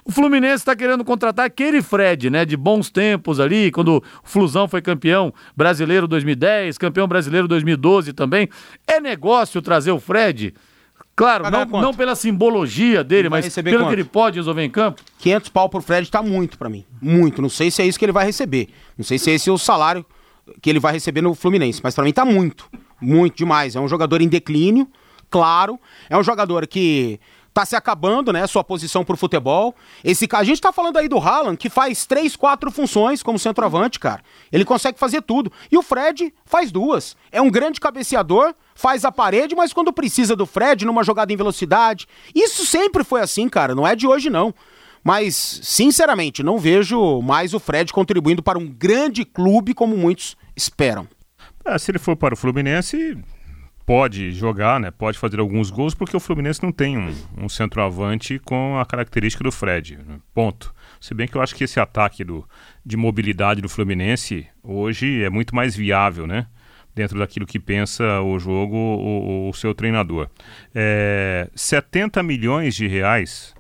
O Fluminense está querendo contratar aquele Fred, né? De bons tempos ali, quando o Flusão foi campeão brasileiro 2010, campeão brasileiro 2012 também. É negócio trazer o Fred? Claro, não, não, pela simbologia dele, mas pelo quanto? que ele pode resolver em campo. 500 pau pro Fred tá muito para mim. Muito. Não sei se é isso que ele vai receber. Não sei se é esse o salário que ele vai receber no Fluminense. Mas para mim tá muito. Muito demais. É um jogador em declínio, claro. É um jogador que tá se acabando, né, sua posição pro futebol. Esse a gente tá falando aí do Haaland, que faz três, quatro funções como centroavante, cara. Ele consegue fazer tudo. E o Fred faz duas. É um grande cabeceador, faz a parede, mas quando precisa do Fred numa jogada em velocidade, isso sempre foi assim, cara, não é de hoje não. Mas, sinceramente, não vejo mais o Fred contribuindo para um grande clube como muitos esperam. É, se ele for para o Fluminense, pode jogar, né? Pode fazer alguns gols, porque o Fluminense não tem um, um centroavante com a característica do Fred. Né? Ponto. Se bem que eu acho que esse ataque do, de mobilidade do Fluminense hoje é muito mais viável, né? Dentro daquilo que pensa o jogo, o, o seu treinador. É, 70 milhões de reais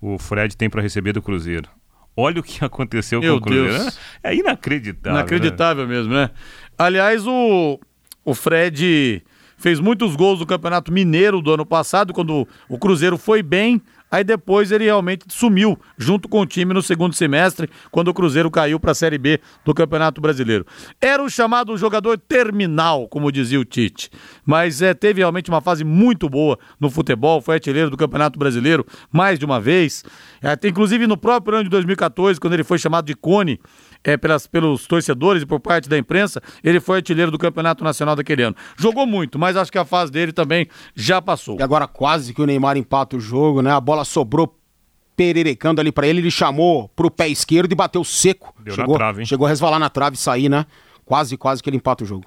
o Fred tem para receber do Cruzeiro. Olha o que aconteceu Meu com o Cruzeiro. Deus. É inacreditável. Inacreditável né? mesmo, né? Aliás, o, o Fred fez muitos gols no Campeonato Mineiro do ano passado, quando o Cruzeiro foi bem, Aí depois ele realmente sumiu junto com o time no segundo semestre, quando o Cruzeiro caiu para a Série B do Campeonato Brasileiro. Era o chamado jogador terminal, como dizia o Tite. Mas é, teve realmente uma fase muito boa no futebol, foi artilheiro do Campeonato Brasileiro mais de uma vez. É, inclusive no próprio ano de 2014, quando ele foi chamado de Cone, é, pelas, pelos torcedores e por parte da imprensa, ele foi artilheiro do Campeonato Nacional daquele ano. Jogou muito, mas acho que a fase dele também já passou. E agora quase que o Neymar empata o jogo, né? A bola sobrou pererecando ali para ele, ele chamou pro pé esquerdo e bateu seco. Deu chegou, na trave, hein? chegou a resvalar na trave e sair, né? Quase, quase que ele empata o jogo.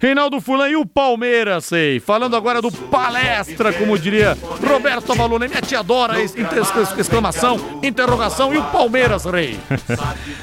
Reinaldo Fulan e o Palmeiras, sei. Falando agora do palestra, como diria Roberto Avalone. Minha tia adora exclamação, interrogação e o Palmeiras, rei.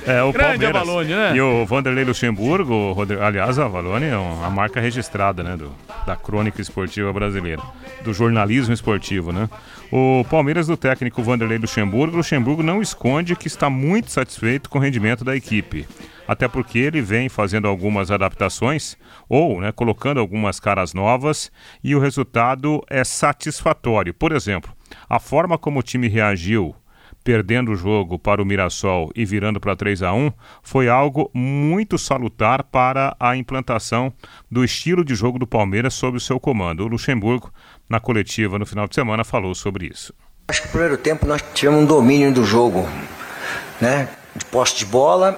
É, o Grande Palmeiras. Avalone, né? E o Vanderlei Luxemburgo, o Rodri- aliás, a Avalone é uma marca registrada, né, do, da crônica esportiva brasileira, do jornalismo esportivo, né? O Palmeiras do técnico Vanderlei Luxemburgo, Luxemburgo não esconde que está muito satisfeito com o rendimento da equipe. Até porque ele vem fazendo algumas adaptações ou né, colocando algumas caras novas e o resultado é satisfatório. Por exemplo, a forma como o time reagiu perdendo o jogo para o Mirassol e virando para 3 a 1 foi algo muito salutar para a implantação do estilo de jogo do Palmeiras sob o seu comando. O Luxemburgo, na coletiva no final de semana, falou sobre isso. Acho que no primeiro tempo nós tivemos um domínio do jogo, né? De posse de bola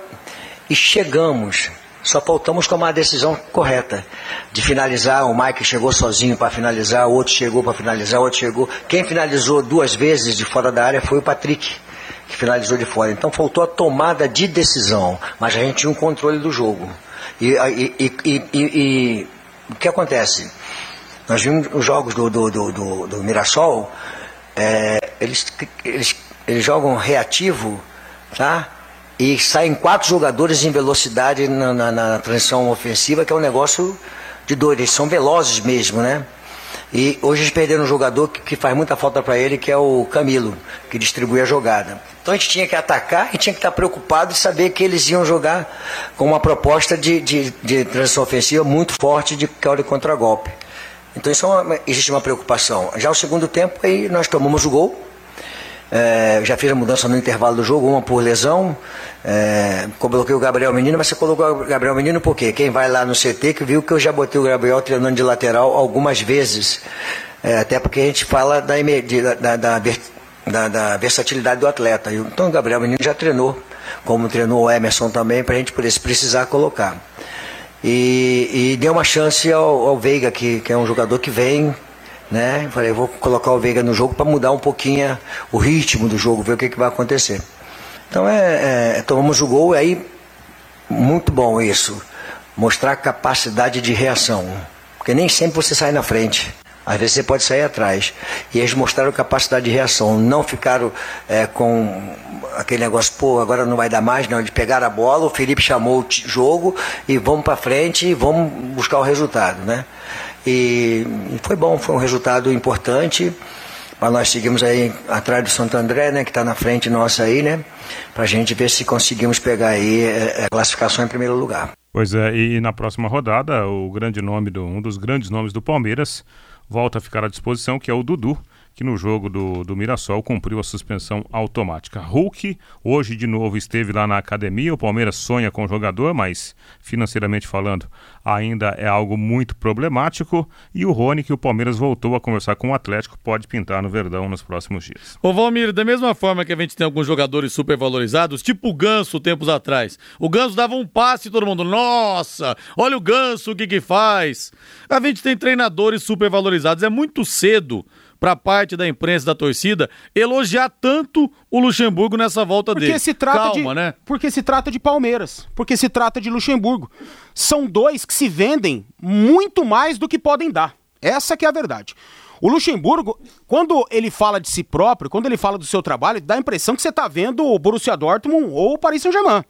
e chegamos. Só faltamos tomar a decisão correta de finalizar. O Mike chegou sozinho para finalizar, o outro chegou para finalizar, o outro chegou. Quem finalizou duas vezes de fora da área foi o Patrick, que finalizou de fora. Então faltou a tomada de decisão, mas a gente tinha um controle do jogo. E, e- e- e- o que acontece? Nós vimos os jogos do, do, do, do- do Mirassol, é, eles, eles, eles jogam reativo, tá? E saem quatro jogadores em velocidade na, na, na transição ofensiva, que é um negócio de doido. Eles são velozes mesmo, né? E hoje eles perderam um jogador que, que faz muita falta para ele, que é o Camilo, que distribui a jogada. Então a gente tinha que atacar e tinha que estar preocupado e saber que eles iam jogar com uma proposta de, de, de transição ofensiva muito forte de de contra-golpe. Então isso é uma- existe uma preocupação. Já o segundo tempo, aí nós tomamos o gol. É, já fiz a mudança no intervalo do jogo, uma por lesão. É, coloquei o Gabriel Menino, mas você colocou o Gabriel Menino por quê? Quem vai lá no CT que viu que eu já botei o Gabriel treinando de lateral algumas vezes. É, até porque a gente fala da, da, da- da da- da versatilidade do atleta. Então o Gabriel Menino já treinou, como treinou o Emerson também, para a gente poder, se precisar, colocar. E, e deu uma chance ao, ao Veiga, que, que é um jogador que vem, né? Falei, vou colocar o Veiga no jogo para mudar um pouquinho o ritmo do jogo, ver o que, que vai acontecer. Então é, é, tomamos o gol, e aí muito bom isso. Mostrar capacidade de reação. Porque nem sempre você sai na frente. Às vezes você pode sair atrás. E eles mostraram capacidade de reação. Não ficaram é, com aquele negócio, pô, agora não vai dar mais, não. Eles pegaram a bola, o Felipe chamou o jogo e vamos para frente e vamos buscar o resultado, né? E, foi bom, foi um resultado importante. Mas nós seguimos aí atrás do Santo André, né, que está na frente nossa aí, né? Pra gente ver se conseguimos pegar aí é, a classificação em primeiro lugar. Pois é, e na próxima rodada, o grande nome do um dos grandes nomes do Palmeiras volta a ficar à disposição, que é o Dudu, que no jogo do, do Mirassol cumpriu a suspensão automática. Hulk, hoje de novo esteve lá na academia. O Palmeiras sonha com o jogador, mas financeiramente falando, ainda é algo muito problemático. E o Rony, que o Palmeiras voltou a conversar com o Atlético, pode pintar no Verdão nos próximos dias. Ô Valmir, da mesma forma que a gente tem alguns jogadores supervalorizados, tipo o Ganso tempos atrás. O Ganso dava um passe e todo mundo, nossa, olha o Ganso, o que que faz? A gente tem treinadores supervalorizados. É muito cedo pra parte da imprensa da torcida elogiar tanto o Luxemburgo nessa volta Porque dele. se trata Calma, de, né? Porque se trata de Palmeiras, porque se trata de Luxemburgo. São dois que se vendem muito mais do que podem dar. Essa que é a verdade. O Luxemburgo, quando ele fala de si próprio, quando ele fala do seu trabalho, dá a impressão que você está vendo o Borussia Dortmund ou o Paris Saint-Germain.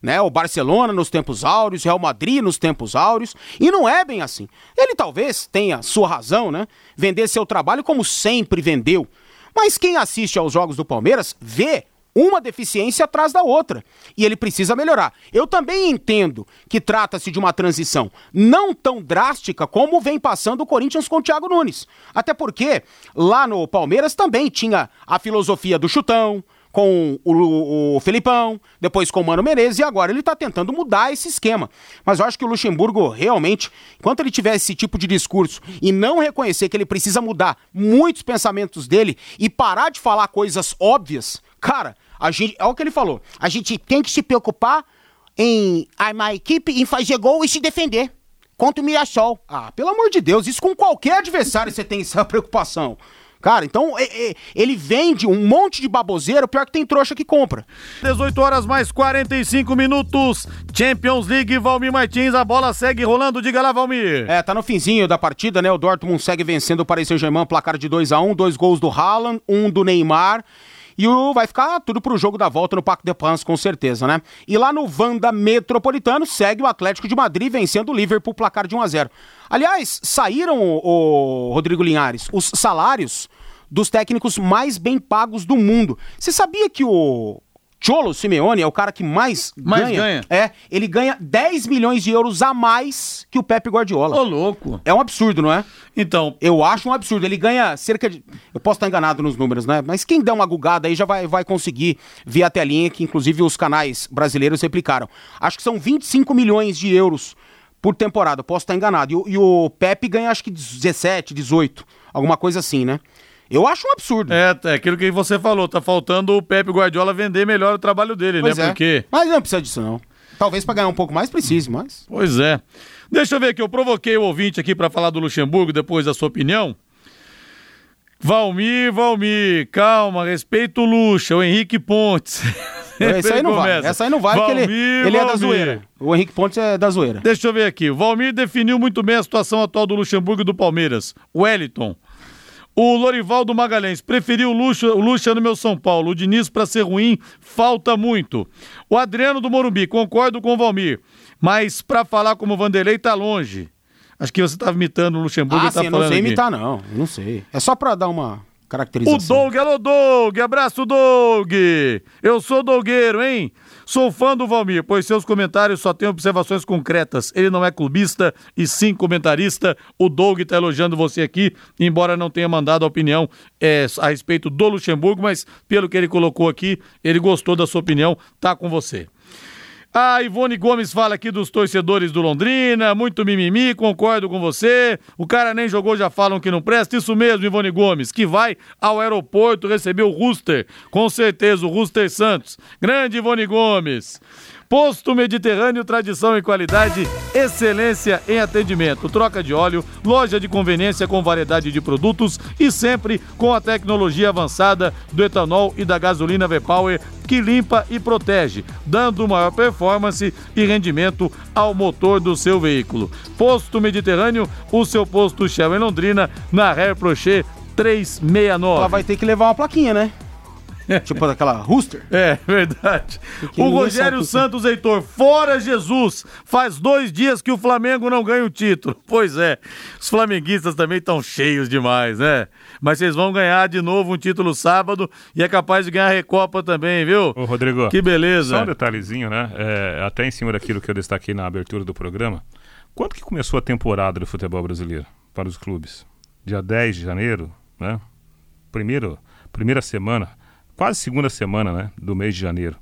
Né, o Barcelona nos tempos áureos, Real Madrid nos tempos áureos, e não é bem assim. Ele talvez tenha sua razão, né? Vender seu trabalho como sempre vendeu. Mas quem assiste aos jogos do Palmeiras vê uma deficiência atrás da outra. E ele precisa melhorar. Eu também entendo que trata-se de uma transição não tão drástica como vem passando o Corinthians com o Thiago Nunes. Até porque lá no Palmeiras também tinha a filosofia do chutão, com o, o, Felipão, depois com o Mano Menezes, e agora ele está tentando mudar esse esquema. Mas eu acho que o Luxemburgo realmente, enquanto ele tiver esse tipo de discurso e não reconhecer que ele precisa mudar muitos pensamentos dele e parar de falar coisas óbvias, cara, a gente, é o que ele falou, a gente tem que se preocupar em armar a equipe, em fazer gol e se defender contra o Mirassol. Ah, pelo amor de Deus, isso com qualquer adversário você tem essa preocupação. Cara, então ele vende um monte de baboseiro, pior que tem trouxa que compra. 18 horas mais 45 minutos. Champions League, Valmir Martins, a bola segue rolando. Diga lá, Valmir. É, tá no finzinho da partida, né? O Dortmund segue vencendo o Paris Saint-Germain, placar de 2 a 1 dois gols do Haaland, um do Neymar. E o, vai ficar tudo pro jogo da volta no Parque de France, com certeza, né? E lá no Vanda Metropolitano, segue o Atlético de Madrid vencendo o Liverpool, placar de 1 a 0 Aliás, saíram, o, o Rodrigo Linhares, os salários dos técnicos mais bem pagos do mundo. Você sabia que o Cholo Simeone é o cara que mais, mais ganha. ganha. É, ele ganha 10 milhões de euros a mais que o Pepe Guardiola. Ô, louco. É um absurdo, não é? Então. Eu acho um absurdo. Ele ganha cerca de. Eu posso estar enganado nos números, né? Mas quem der uma gugada aí já vai, vai conseguir ver a telinha que, inclusive, os canais brasileiros replicaram. Acho que são 25 milhões de euros por temporada. Posso estar enganado. E, o, e o Pepe ganha acho que 17, 18. Alguma coisa assim, né? Eu acho um absurdo. É, é aquilo que você falou, tá faltando o Pepe Guardiola vender melhor o trabalho dele, pois né? É. Porque... Mas não precisa disso, não. Talvez para ganhar um pouco mais precise, mas. Pois é. Deixa eu ver aqui, eu provoquei o ouvinte aqui para falar do Luxemburgo depois da sua opinião. Valmir, Valmir, calma, respeita o Luxa, o Henrique Pontes. Essa aí não vale. Essa aí não vale Valmir, porque ele, ele é da zoeira. O Henrique Pontes é da zoeira. Deixa eu ver aqui. O Valmir definiu muito bem a situação atual do Luxemburgo e do Palmeiras. Wellington. O Lorivaldo Magalhães preferiu o Luxa, o Luxa no meu São Paulo. O Diniz, para ser ruim, falta muito. O Adriano do Morumbi, concordo com o Valmir. Mas para falar como o Vanderlei, tá longe. Acho que você estava imitando o Luxemburgo. Ah, tá sim, não sei aqui. imitar, não. Não sei. É só para dar uma caracterização. O Doug, alô Doug, abraço Doug. Eu sou Dogueiro, hein? Sou fã do Valmir, pois seus comentários só têm observações concretas. Ele não é clubista e sim comentarista. O Doug está elogiando você aqui, embora não tenha mandado a opinião é, a respeito do Luxemburgo, mas pelo que ele colocou aqui, ele gostou da sua opinião, tá com você. A Ivone Gomes fala aqui dos torcedores do Londrina, muito mimimi, concordo com você. O cara nem jogou, já falam que não presta. Isso mesmo, Ivone Gomes, que vai ao aeroporto receber o Rooster. Com certeza, o Rooster Santos. Grande Ivone Gomes. Posto Mediterrâneo, tradição e qualidade, excelência em atendimento. Troca de óleo, loja de conveniência com variedade de produtos e sempre com a tecnologia avançada do etanol e da gasolina V-Power que limpa e protege, dando maior performance e rendimento ao motor do seu veículo. Posto Mediterrâneo, o seu posto Shell em Londrina, na Rare Prochet 369. Ela vai ter que levar uma plaquinha, né? tipo daquela rooster. É, verdade. O Rogério Santos, Heitor, fora Jesus. Faz dois dias que o Flamengo não ganha o título. Pois é, os flamenguistas também estão cheios demais, né? Mas vocês vão ganhar de novo um título sábado e é capaz de ganhar a Recopa também, viu? Ô, Rodrigo. Que beleza. Só um detalhezinho, né? É, até em cima daquilo que eu destaquei na abertura do programa. Quando que começou a temporada do futebol brasileiro para os clubes? Dia 10 de janeiro, né? Primeiro, primeira semana quase segunda semana né, do mês de janeiro.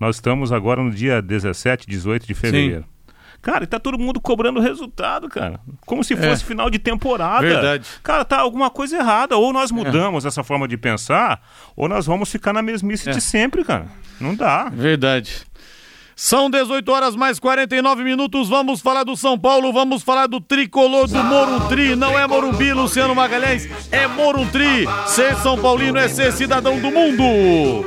Nós estamos agora no dia 17, 18 de fevereiro. Sim. Cara, e tá todo mundo cobrando resultado, cara. Como se fosse é. final de temporada. Verdade. Cara, tá alguma coisa errada. Ou nós mudamos é. essa forma de pensar, ou nós vamos ficar na mesmice é. de sempre, cara. Não dá. Verdade. São 18 horas mais 49 minutos. Vamos falar do São Paulo, vamos falar do tricolor do Moruntri. Não é Morumbi, Luciano Magalhães, é Moruntri. Ser São Paulino é ser cidadão do mundo.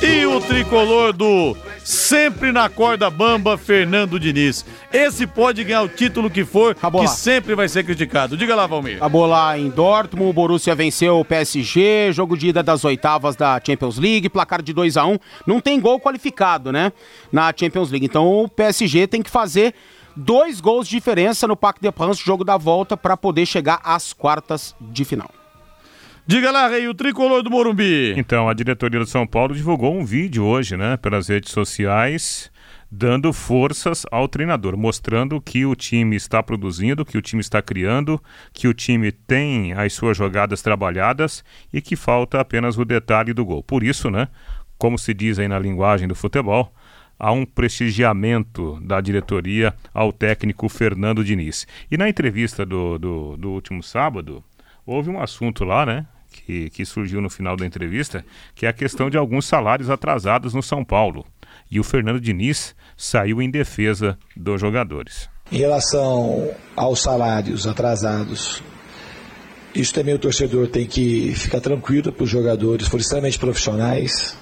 E o tricolor do sempre na corda bamba, Fernando Diniz. Esse pode ganhar o título que for, que sempre vai ser criticado. Diga lá, Valmir. Acabou lá em Dortmund, o Borussia venceu o PSG, jogo de ida das oitavas da Champions League, placar de 2 a 1 um. Não tem gol qualificado, né, na Champions League. Então o PSG tem que fazer dois gols de diferença no Parque de France, jogo da volta, para poder chegar às quartas de final. Diga lá, Rei, o tricolor do Morumbi. Então, a diretoria do São Paulo divulgou um vídeo hoje, né, pelas redes sociais, dando forças ao treinador, mostrando que o time está produzindo, que o time está criando, que o time tem as suas jogadas trabalhadas e que falta apenas o detalhe do gol. Por isso, né, como se diz aí na linguagem do futebol, há um prestigiamento da diretoria ao técnico Fernando Diniz. E na entrevista do, do, do último sábado, houve um assunto lá, né? Que, que surgiu no final da entrevista, que é a questão de alguns salários atrasados no São Paulo. E o Fernando Diniz saiu em defesa dos jogadores. Em relação aos salários atrasados, isso também o torcedor tem que ficar tranquilo, para os jogadores foram extremamente profissionais,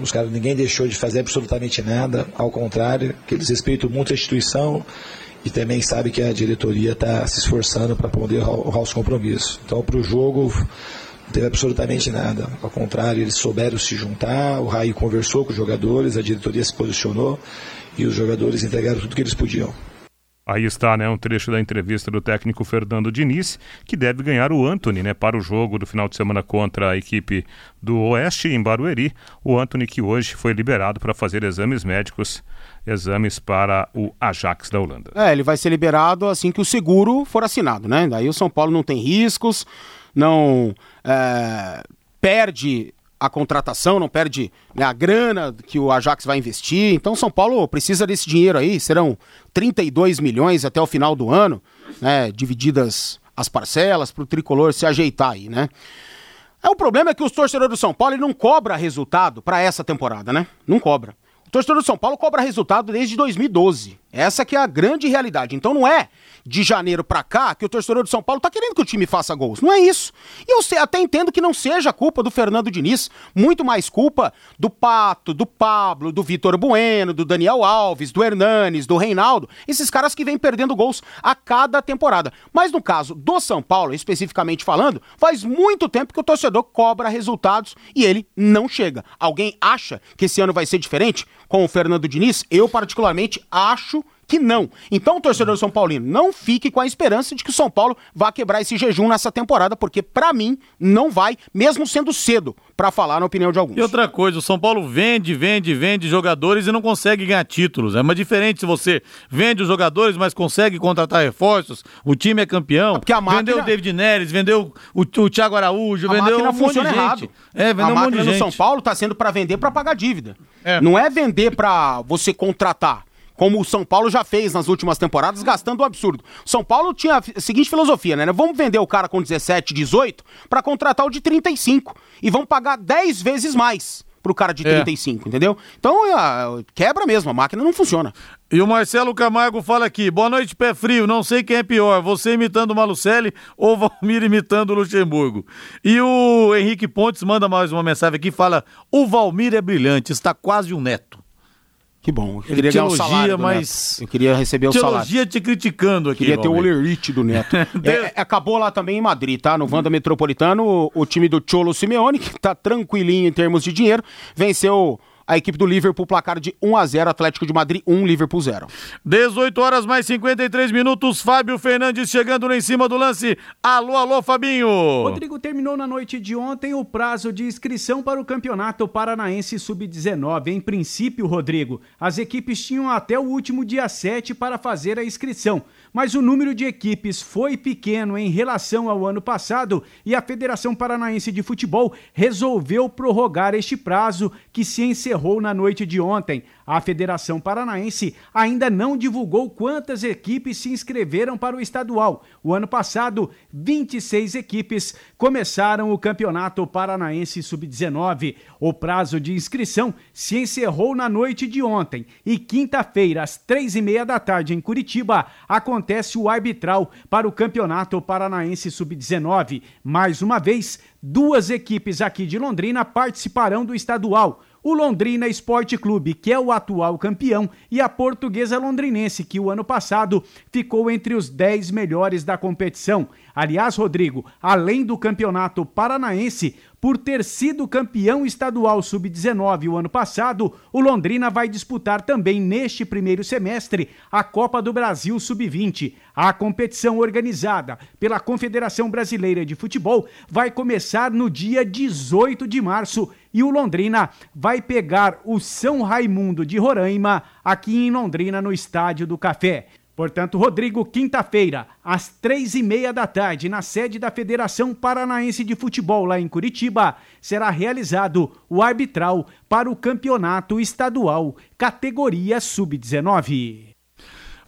os caras, ninguém deixou de fazer absolutamente nada, ao contrário, que eles respeitam muito a instituição e também sabe que a diretoria está se esforçando para poder honrar os compromissos. Então, para o jogo, teve absolutamente nada. Ao contrário, eles souberam se juntar, o Raí conversou com os jogadores, a diretoria se posicionou e os jogadores entregaram tudo que eles podiam. Aí está, né, um trecho da entrevista do técnico Fernando Diniz, que deve ganhar o Anthony, né, para o jogo do final de semana contra a equipe do Oeste em Barueri. O Anthony que hoje foi liberado para fazer exames médicos, exames para o Ajax da Holanda. É, ele vai ser liberado assim que o seguro for assinado, né? Daí o São Paulo não tem riscos, não é, perde a contratação, não perde né, a grana que o Ajax vai investir. Então, São Paulo precisa desse dinheiro aí. Serão 32 milhões até o final do ano, né, divididas as parcelas para o tricolor se ajeitar aí, né? É, o problema é que os torcedores do São Paulo não cobra resultado para essa temporada, né? Não cobra. O torcedor do São Paulo cobra resultado desde 2012. Essa que é a grande realidade. Então não é de janeiro para cá que o torcedor do São Paulo tá querendo que o time faça gols. Não é isso. E eu até entendo que não seja culpa do Fernando Diniz, muito mais culpa do Pato, do Pablo, do Vitor Bueno, do Daniel Alves, do Hernanes, do Reinaldo, esses caras que vêm perdendo gols a cada temporada. Mas no caso do São Paulo, especificamente falando, faz muito tempo que o torcedor cobra resultados e ele não chega. Alguém acha que esse ano vai ser diferente com o Fernando Diniz? Eu particularmente acho que não. Então, torcedor São Paulino, não fique com a esperança de que o São Paulo vá quebrar esse jejum nessa temporada, porque para mim não vai, mesmo sendo cedo para falar na opinião de alguns. E outra coisa, o São Paulo vende, vende, vende jogadores e não consegue ganhar títulos. É mais diferente se você vende os jogadores, mas consegue contratar reforços, o time é campeão. É porque a máquina... Vendeu o David Neres, vendeu o, o Thiago Araújo, a vendeu um monte de gente. É, vendeu a um monte de gente. no São Paulo tá sendo para vender para pagar dívida. É. Não é vender para você contratar como o São Paulo já fez nas últimas temporadas, gastando um absurdo. São Paulo tinha a seguinte filosofia, né? Vamos vender o cara com 17, 18 para contratar o de 35 e vamos pagar 10 vezes mais pro cara de 35, é. entendeu? Então, é, quebra mesmo, a máquina não funciona. E o Marcelo Camargo fala aqui: boa noite, pé frio. Não sei quem é pior, você imitando o Malucelli ou Valmir imitando o Luxemburgo. E o Henrique Pontes manda mais uma mensagem aqui: fala: o Valmir é brilhante, está quase um neto. Que bom. Eu queria ganhar o salário mas... Eu queria receber o salário. Teologia te criticando aqui. Queria ter o olerite do Neto. é, acabou lá também em Madrid, tá? No Vanda Metropolitano, o, o time do Cholo Simeone, que tá tranquilinho em termos de dinheiro, venceu a equipe do Liverpool, placar de 1 a 0 Atlético de Madrid 1, Liverpool 0. 18 horas mais 53 minutos, Fábio Fernandes chegando lá em cima do lance. Alô, alô, Fabinho. Rodrigo terminou na noite de ontem o prazo de inscrição para o Campeonato Paranaense Sub-19. Em princípio, Rodrigo, as equipes tinham até o último dia 7 para fazer a inscrição mas o número de equipes foi pequeno em relação ao ano passado e a Federação Paranaense de Futebol resolveu prorrogar este prazo que se encerrou na noite de ontem. A Federação Paranaense ainda não divulgou quantas equipes se inscreveram para o estadual. O ano passado, 26 equipes começaram o Campeonato Paranaense Sub-19. O prazo de inscrição se encerrou na noite de ontem e quinta-feira, às três e meia da tarde, em Curitiba, acontece o arbitral para o Campeonato Paranaense Sub-19. Mais uma vez, duas equipes aqui de Londrina participarão do estadual o Londrina Esporte Clube, que é o atual campeão, e a Portuguesa Londrinense, que o ano passado ficou entre os 10 melhores da competição. Aliás, Rodrigo, além do campeonato paranaense, por ter sido campeão estadual sub-19 o ano passado, o Londrina vai disputar também neste primeiro semestre a Copa do Brasil sub-20. A competição organizada pela Confederação Brasileira de Futebol vai começar no dia 18 de março e o Londrina vai pegar o São Raimundo de Roraima aqui em Londrina no Estádio do Café. Portanto, Rodrigo, quinta-feira, às três e meia da tarde, na sede da Federação Paranaense de Futebol, lá em Curitiba, será realizado o arbitral para o campeonato estadual, categoria sub-19.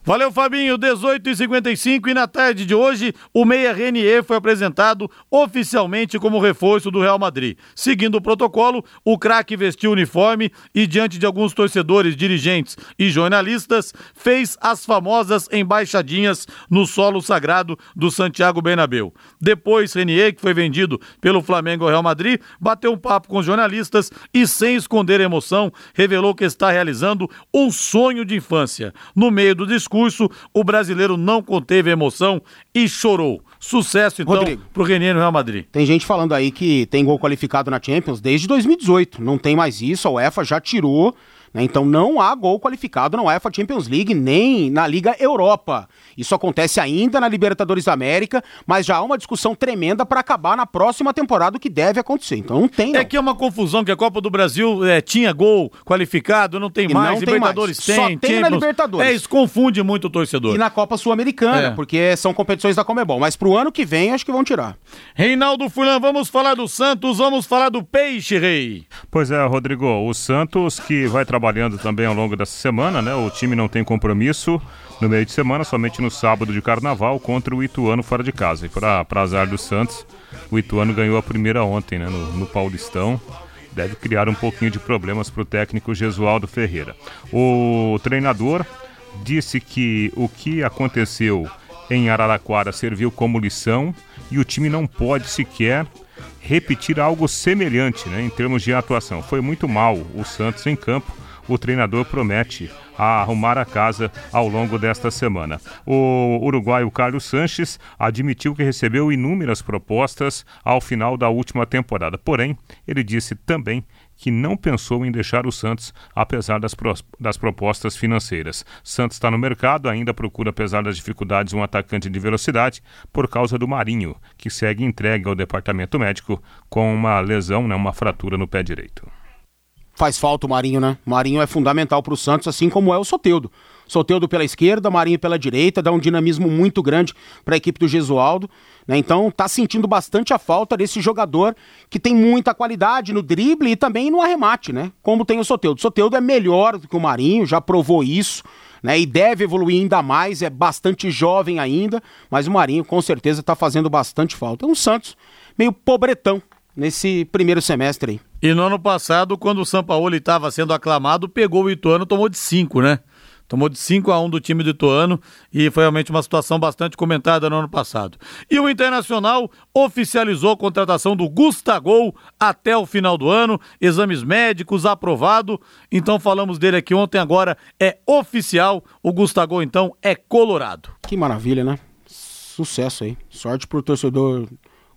Valeu, Fabinho. 18 e 55 e na tarde de hoje, o Meia Renier foi apresentado oficialmente como reforço do Real Madrid. Seguindo o protocolo, o craque vestiu o uniforme e, diante de alguns torcedores, dirigentes e jornalistas, fez as famosas embaixadinhas no solo sagrado do Santiago Bernabéu. Depois, Renier, que foi vendido pelo Flamengo ao Real Madrid, bateu um papo com os jornalistas e, sem esconder emoção, revelou que está realizando um sonho de infância. No meio do discurso, discurso, o brasileiro não conteve a emoção e chorou. Sucesso, então, Rodrigo, pro Renier no Real Madrid. Tem gente falando aí que tem gol qualificado na Champions desde 2018. Não tem mais isso, a UEFA já tirou? Então não há gol qualificado na UEFA Champions League nem na Liga Europa. Isso acontece ainda na Libertadores da América, mas já há uma discussão tremenda para acabar na próxima temporada, o que deve acontecer. Então não tem. Não. É que é uma confusão que a Copa do Brasil é, tinha gol qualificado, não tem e mais. Não Libertadores tem, mais. tem. Só tem na Libertadores. É, isso confunde muito o torcedor. E na Copa Sul-Americana, é. porque são competições da Comebol. Mas pro ano que vem, acho que vão tirar. Reinaldo Fulan, vamos falar do Santos, vamos falar do Peixe, Rei. Pois é, Rodrigo, o Santos que vai trabalhando também ao longo dessa semana, né? O time não tem compromisso no meio de semana, somente no sábado de carnaval contra o Ituano fora de casa. E para azar do Santos, o Ituano ganhou a primeira ontem, né? No, no Paulistão. Deve criar um pouquinho de problemas para o técnico Gesualdo Ferreira. O treinador disse que o que aconteceu em Araraquara serviu como lição e o time não pode sequer repetir algo semelhante né, em termos de atuação. Foi muito mal o Santos em campo. O treinador promete arrumar a casa ao longo desta semana. O uruguaio Carlos Sanches admitiu que recebeu inúmeras propostas ao final da última temporada. Porém, ele disse também que não pensou em deixar o Santos, apesar das, pro, das propostas financeiras. Santos está no mercado, ainda procura, apesar das dificuldades, um atacante de velocidade por causa do Marinho, que segue entregue ao departamento médico com uma lesão, né, uma fratura no pé direito. Faz falta o Marinho, né? O Marinho é fundamental para o Santos, assim como é o Soteudo. Soteudo pela esquerda, Marinho pela direita, dá um dinamismo muito grande para a equipe do Gesualdo. Né? Então tá sentindo bastante a falta desse jogador que tem muita qualidade no drible e também no arremate, né? Como tem o Soteudo. O Soteudo é melhor do que o Marinho, já provou isso. Né, e deve evoluir ainda mais, é bastante jovem ainda, mas o Marinho com certeza está fazendo bastante falta. É um Santos meio pobretão nesse primeiro semestre aí. E no ano passado, quando o São Paulo estava sendo aclamado, pegou o Ituano, tomou de 5, né? Tomou de 5 a 1 do time do Ituano e foi realmente uma situação bastante comentada no ano passado. E o Internacional oficializou a contratação do Gustagol até o final do ano, exames médicos aprovado. Então falamos dele aqui ontem, agora é oficial. O Gustagol então é colorado. Que maravilha, né? Sucesso aí. Sorte pro torcedor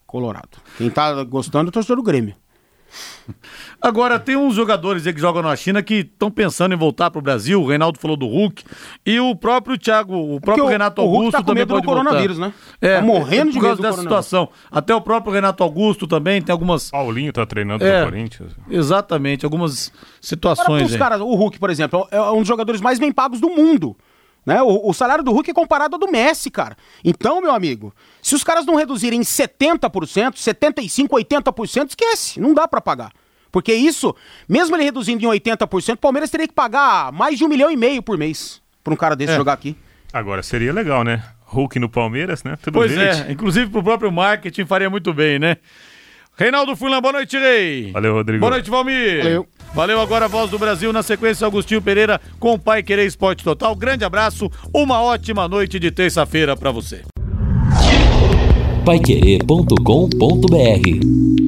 colorado. Quem tá gostando é o torcedor do Grêmio. Agora, tem uns jogadores aí que jogam na China que estão pensando em voltar para o Brasil. O Reinaldo falou do Hulk. E o próprio Thiago, o próprio o, Renato o Augusto tá também pode voltar. coronavírus, né? É, tá morrendo de por causa dessa situação. Até o próprio Renato Augusto também tem algumas. Paulinho tá treinando é, no Corinthians. Exatamente, algumas situações. Os caras, o Hulk, por exemplo, é um dos jogadores mais bem pagos do mundo. Né? O, o, salário do Hulk é comparado ao do Messi, cara. Então, meu amigo, se os caras não reduzirem 70%, 75%, 80%, esquece. Não dá para pagar. Porque isso, mesmo ele reduzindo em 80%, o Palmeiras teria que pagar mais de um milhão e meio por mês pra um cara desse é. jogar aqui. Agora seria legal, né? Hulk no Palmeiras, né? Tudo pois verde. é, inclusive pro próprio marketing faria muito bem, né? Reinaldo Fulan, boa noite, Rei. Valeu, Rodrigo. Boa noite, Valmir. Valeu. Valeu agora a voz do Brasil na sequência Augustinho Pereira com o Pai Querer Esporte Total. Grande abraço, uma ótima noite de terça-feira para você. Paiquerê.com.br